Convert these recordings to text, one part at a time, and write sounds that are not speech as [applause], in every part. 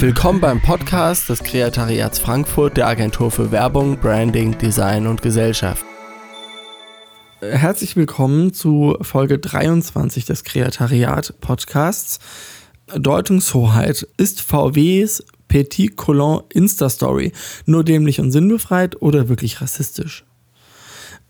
Willkommen beim Podcast des Kreatariats Frankfurt der Agentur für Werbung, Branding, Design und Gesellschaft. Herzlich willkommen zu Folge 23 des Kreatariat Podcasts. Deutungshoheit ist VWs Petit Colon Insta-Story nur dämlich und sinnbefreit oder wirklich rassistisch?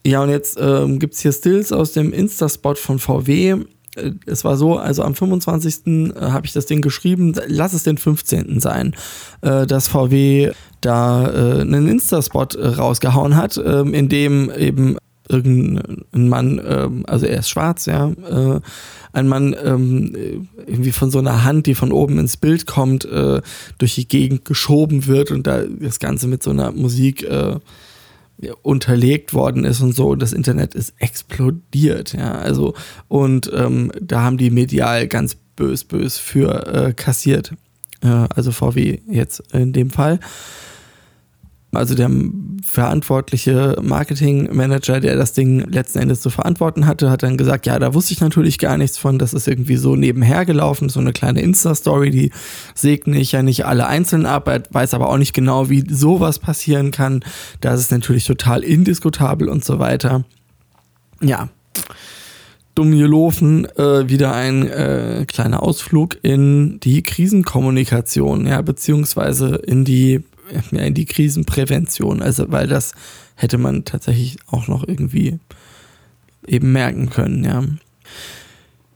Ja, und jetzt ähm, gibt es hier Stills aus dem Insta-Spot von VW. Äh, es war so, also am 25. Äh, habe ich das Ding geschrieben, lass es den 15. sein, äh, dass VW da einen Insta-Spot rausgehauen hat, ähm, in dem eben irgendein Mann, ähm, also er ist schwarz, ja, ein Mann ähm, irgendwie von so einer Hand, die von oben ins Bild kommt, durch die Gegend geschoben wird und da das Ganze mit so einer Musik unterlegt worden ist und so und das Internet ist explodiert, ja, also und ähm, da haben die medial ganz bös bös für äh, kassiert, äh, also VW jetzt in dem Fall also der verantwortliche Marketingmanager, der das Ding letzten Endes zu verantworten hatte, hat dann gesagt, ja, da wusste ich natürlich gar nichts von, das ist irgendwie so nebenher gelaufen, so eine kleine Insta-Story, die segne ich ja nicht alle einzeln ab, weiß aber auch nicht genau, wie sowas passieren kann. Das ist natürlich total indiskutabel und so weiter. Ja, dumm gelaufen, äh, wieder ein äh, kleiner Ausflug in die Krisenkommunikation, ja, beziehungsweise in die ja, in die Krisenprävention. Also, weil das hätte man tatsächlich auch noch irgendwie eben merken können, ja.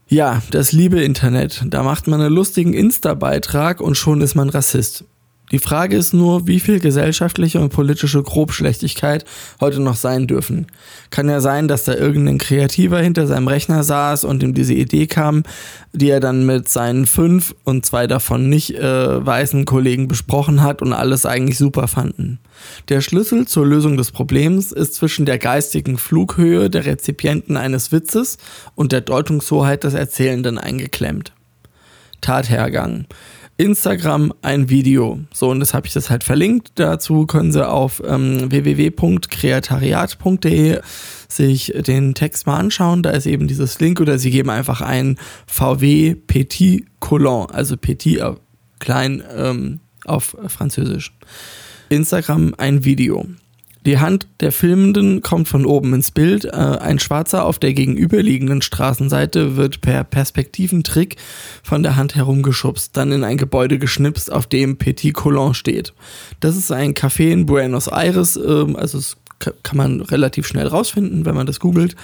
Ja, das liebe Internet. Da macht man einen lustigen Insta-Beitrag und schon ist man Rassist. Die Frage ist nur, wie viel gesellschaftliche und politische Grobschlechtigkeit heute noch sein dürfen. Kann ja sein, dass da irgendein Kreativer hinter seinem Rechner saß und ihm diese Idee kam, die er dann mit seinen fünf und zwei davon nicht äh, weißen Kollegen besprochen hat und alles eigentlich super fanden. Der Schlüssel zur Lösung des Problems ist zwischen der geistigen Flughöhe der Rezipienten eines Witzes und der Deutungshoheit des Erzählenden eingeklemmt. Tathergang. Instagram ein Video. So, und das habe ich das halt verlinkt. Dazu können Sie auf ähm, www.kreatariat.de sich den Text mal anschauen. Da ist eben dieses Link oder Sie geben einfach ein VW Petit Colon, also Petit äh, klein ähm, auf Französisch. Instagram ein Video. Die Hand der Filmenden kommt von oben ins Bild. Äh, ein Schwarzer auf der gegenüberliegenden Straßenseite wird per Perspektiventrick von der Hand herumgeschubst, dann in ein Gebäude geschnipst, auf dem Petit Colon steht. Das ist ein Café in Buenos Aires, ähm, also es kann man relativ schnell rausfinden, wenn man das googelt.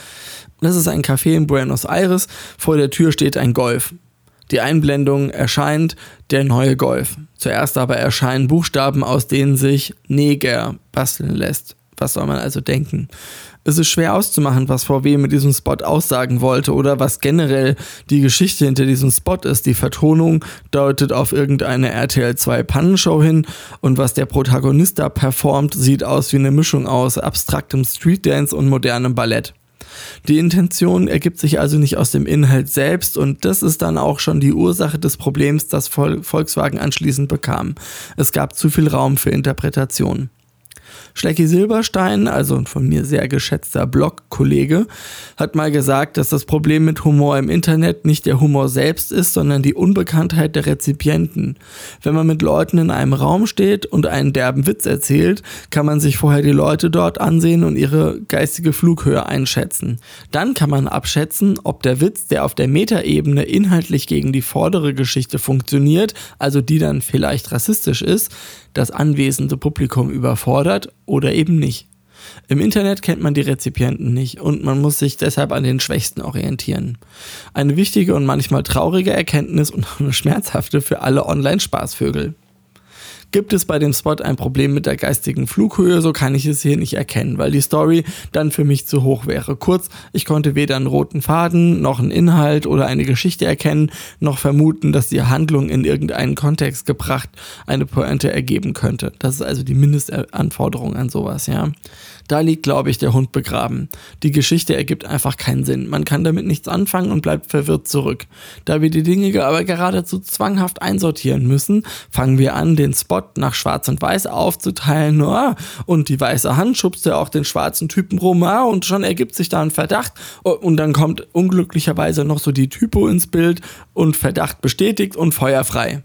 Das ist ein Café in Buenos Aires. Vor der Tür steht ein Golf. Die Einblendung erscheint der neue Golf. Zuerst aber erscheinen Buchstaben, aus denen sich Neger basteln lässt. Was soll man also denken? Es ist schwer auszumachen, was VW mit diesem Spot aussagen wollte oder was generell die Geschichte hinter diesem Spot ist. Die Vertonung deutet auf irgendeine RTL 2 Pannenshow hin und was der Protagonist da performt, sieht aus wie eine Mischung aus abstraktem Streetdance und modernem Ballett. Die Intention ergibt sich also nicht aus dem Inhalt selbst und das ist dann auch schon die Ursache des Problems, das Volkswagen anschließend bekam. Es gab zu viel Raum für Interpretation. Schlecki Silberstein, also ein von mir sehr geschätzter Blog-Kollege, hat mal gesagt, dass das Problem mit Humor im Internet nicht der Humor selbst ist, sondern die Unbekanntheit der Rezipienten. Wenn man mit Leuten in einem Raum steht und einen derben Witz erzählt, kann man sich vorher die Leute dort ansehen und ihre geistige Flughöhe einschätzen. Dann kann man abschätzen, ob der Witz, der auf der Metaebene inhaltlich gegen die vordere Geschichte funktioniert, also die dann vielleicht rassistisch ist, das anwesende Publikum überfordert oder eben nicht. Im Internet kennt man die Rezipienten nicht und man muss sich deshalb an den Schwächsten orientieren. Eine wichtige und manchmal traurige Erkenntnis und [laughs] eine schmerzhafte für alle Online-Spaßvögel. Gibt es bei dem Spot ein Problem mit der geistigen Flughöhe, so kann ich es hier nicht erkennen, weil die Story dann für mich zu hoch wäre. Kurz, ich konnte weder einen roten Faden, noch einen Inhalt oder eine Geschichte erkennen, noch vermuten, dass die Handlung in irgendeinen Kontext gebracht eine Pointe ergeben könnte. Das ist also die Mindestanforderung an sowas, ja. Da liegt, glaube ich, der Hund begraben. Die Geschichte ergibt einfach keinen Sinn. Man kann damit nichts anfangen und bleibt verwirrt zurück. Da wir die Dinge aber geradezu zwanghaft einsortieren müssen, fangen wir an, den Spot nach Schwarz und Weiß aufzuteilen. Ah, und die weiße Hand schubst ja auch den schwarzen Typen rum ah, und schon ergibt sich da ein Verdacht. Und dann kommt unglücklicherweise noch so die Typo ins Bild und Verdacht bestätigt und feuerfrei.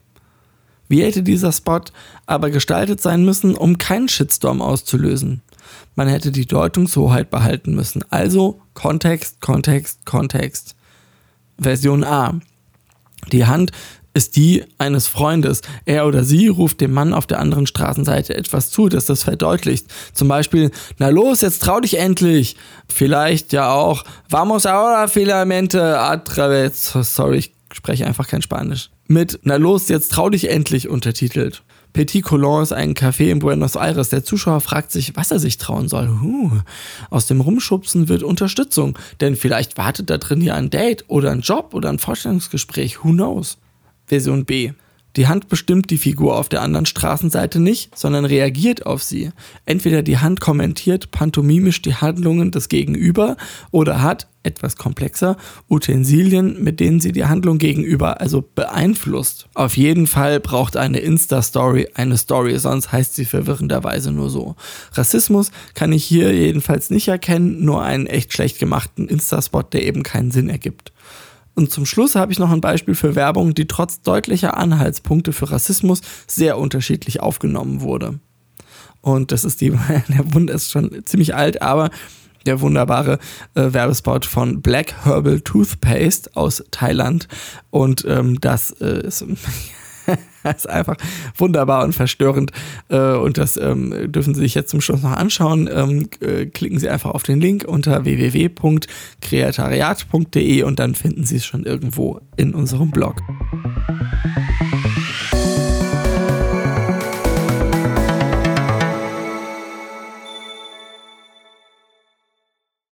Wie hätte dieser Spot aber gestaltet sein müssen, um keinen Shitstorm auszulösen? Man hätte die Deutungshoheit behalten müssen. Also Kontext, Kontext, Kontext. Version A. Die Hand ist die eines Freundes. Er oder sie ruft dem Mann auf der anderen Straßenseite etwas zu, das das verdeutlicht. Zum Beispiel, na los, jetzt trau dich endlich. Vielleicht ja auch, vamos ahora filamente a través. Sorry, ich spreche einfach kein Spanisch. Mit, na los, jetzt trau dich endlich untertitelt. Petit Colon ist ein Café in Buenos Aires. Der Zuschauer fragt sich, was er sich trauen soll. Huh. Aus dem Rumschubsen wird Unterstützung, denn vielleicht wartet da drin ja ein Date oder ein Job oder ein Vorstellungsgespräch. Who knows? Version B. Die Hand bestimmt die Figur auf der anderen Straßenseite nicht, sondern reagiert auf sie. Entweder die Hand kommentiert pantomimisch die Handlungen des Gegenüber oder hat, etwas komplexer, Utensilien, mit denen sie die Handlung gegenüber also beeinflusst. Auf jeden Fall braucht eine Insta-Story eine Story, sonst heißt sie verwirrenderweise nur so. Rassismus kann ich hier jedenfalls nicht erkennen, nur einen echt schlecht gemachten Insta-Spot, der eben keinen Sinn ergibt. Und zum Schluss habe ich noch ein Beispiel für Werbung, die trotz deutlicher Anhaltspunkte für Rassismus sehr unterschiedlich aufgenommen wurde. Und das ist die, [laughs] der Wunder ist schon ziemlich alt, aber der wunderbare äh, Werbespot von Black Herbal Toothpaste aus Thailand. Und ähm, das äh, ist [laughs] [laughs] das ist einfach wunderbar und verstörend. Äh, und das ähm, dürfen Sie sich jetzt zum Schluss noch anschauen. Ähm, äh, klicken Sie einfach auf den Link unter www.kreatariat.de und dann finden Sie es schon irgendwo in unserem Blog.